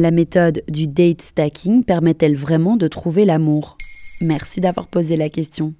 La méthode du date stacking permet-elle vraiment de trouver l'amour? Merci d'avoir posé la question.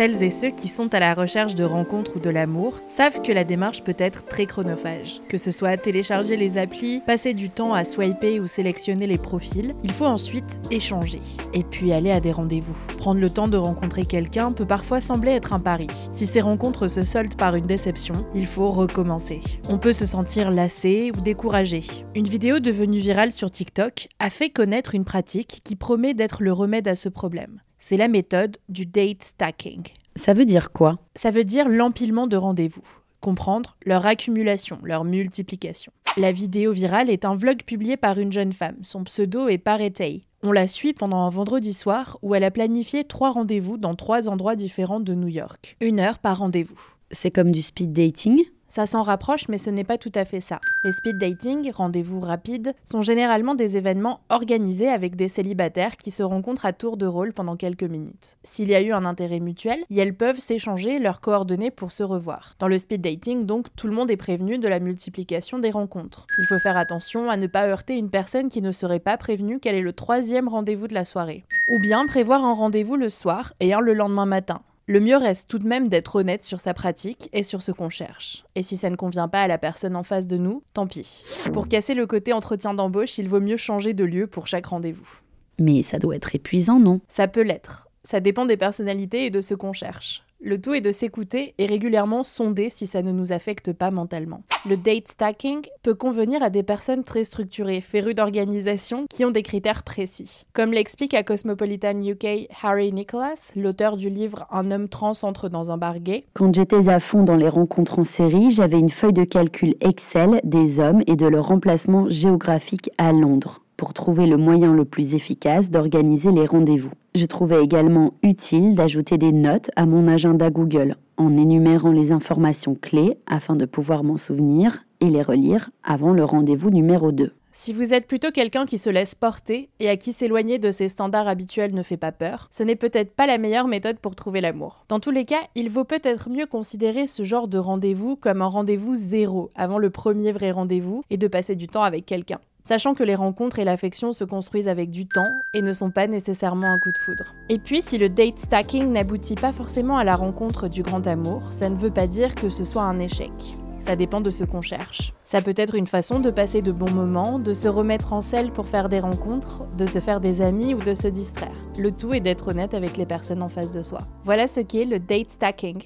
Celles et ceux qui sont à la recherche de rencontres ou de l'amour savent que la démarche peut être très chronophage. Que ce soit télécharger les applis, passer du temps à swiper ou sélectionner les profils, il faut ensuite échanger. Et puis aller à des rendez-vous. Prendre le temps de rencontrer quelqu'un peut parfois sembler être un pari. Si ces rencontres se soldent par une déception, il faut recommencer. On peut se sentir lassé ou découragé. Une vidéo devenue virale sur TikTok a fait connaître une pratique qui promet d'être le remède à ce problème. C'est la méthode du date stacking. Ça veut dire quoi? Ça veut dire l'empilement de rendez-vous. Comprendre leur accumulation, leur multiplication. La vidéo virale est un vlog publié par une jeune femme. Son pseudo est Paretei. On la suit pendant un vendredi soir où elle a planifié trois rendez-vous dans trois endroits différents de New York. Une heure par rendez-vous. C'est comme du speed dating? Ça s'en rapproche, mais ce n'est pas tout à fait ça. Les speed dating, rendez-vous rapides, sont généralement des événements organisés avec des célibataires qui se rencontrent à tour de rôle pendant quelques minutes. S'il y a eu un intérêt mutuel, elles peuvent s'échanger leurs coordonnées pour se revoir. Dans le speed dating, donc, tout le monde est prévenu de la multiplication des rencontres. Il faut faire attention à ne pas heurter une personne qui ne serait pas prévenue qu'elle est le troisième rendez-vous de la soirée. Ou bien prévoir un rendez-vous le soir et un le lendemain matin. Le mieux reste tout de même d'être honnête sur sa pratique et sur ce qu'on cherche. Et si ça ne convient pas à la personne en face de nous, tant pis. Pour casser le côté entretien d'embauche, il vaut mieux changer de lieu pour chaque rendez-vous. Mais ça doit être épuisant, non? Ça peut l'être. Ça dépend des personnalités et de ce qu'on cherche. Le tout est de s'écouter et régulièrement sonder si ça ne nous affecte pas mentalement. Le date stacking peut convenir à des personnes très structurées, férues d'organisation, qui ont des critères précis. Comme l'explique à Cosmopolitan UK Harry Nicholas, l'auteur du livre Un homme trans entre dans un bar gay. Quand j'étais à fond dans les rencontres en série, j'avais une feuille de calcul Excel des hommes et de leur emplacement géographique à Londres pour trouver le moyen le plus efficace d'organiser les rendez-vous. Je trouvais également utile d'ajouter des notes à mon agenda Google en énumérant les informations clés afin de pouvoir m'en souvenir et les relire avant le rendez-vous numéro 2. Si vous êtes plutôt quelqu'un qui se laisse porter et à qui s'éloigner de ses standards habituels ne fait pas peur, ce n'est peut-être pas la meilleure méthode pour trouver l'amour. Dans tous les cas, il vaut peut-être mieux considérer ce genre de rendez-vous comme un rendez-vous zéro avant le premier vrai rendez-vous et de passer du temps avec quelqu'un sachant que les rencontres et l'affection se construisent avec du temps et ne sont pas nécessairement un coup de foudre. Et puis, si le date stacking n'aboutit pas forcément à la rencontre du grand amour, ça ne veut pas dire que ce soit un échec. Ça dépend de ce qu'on cherche. Ça peut être une façon de passer de bons moments, de se remettre en selle pour faire des rencontres, de se faire des amis ou de se distraire. Le tout est d'être honnête avec les personnes en face de soi. Voilà ce qu'est le date stacking.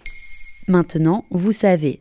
Maintenant, vous savez,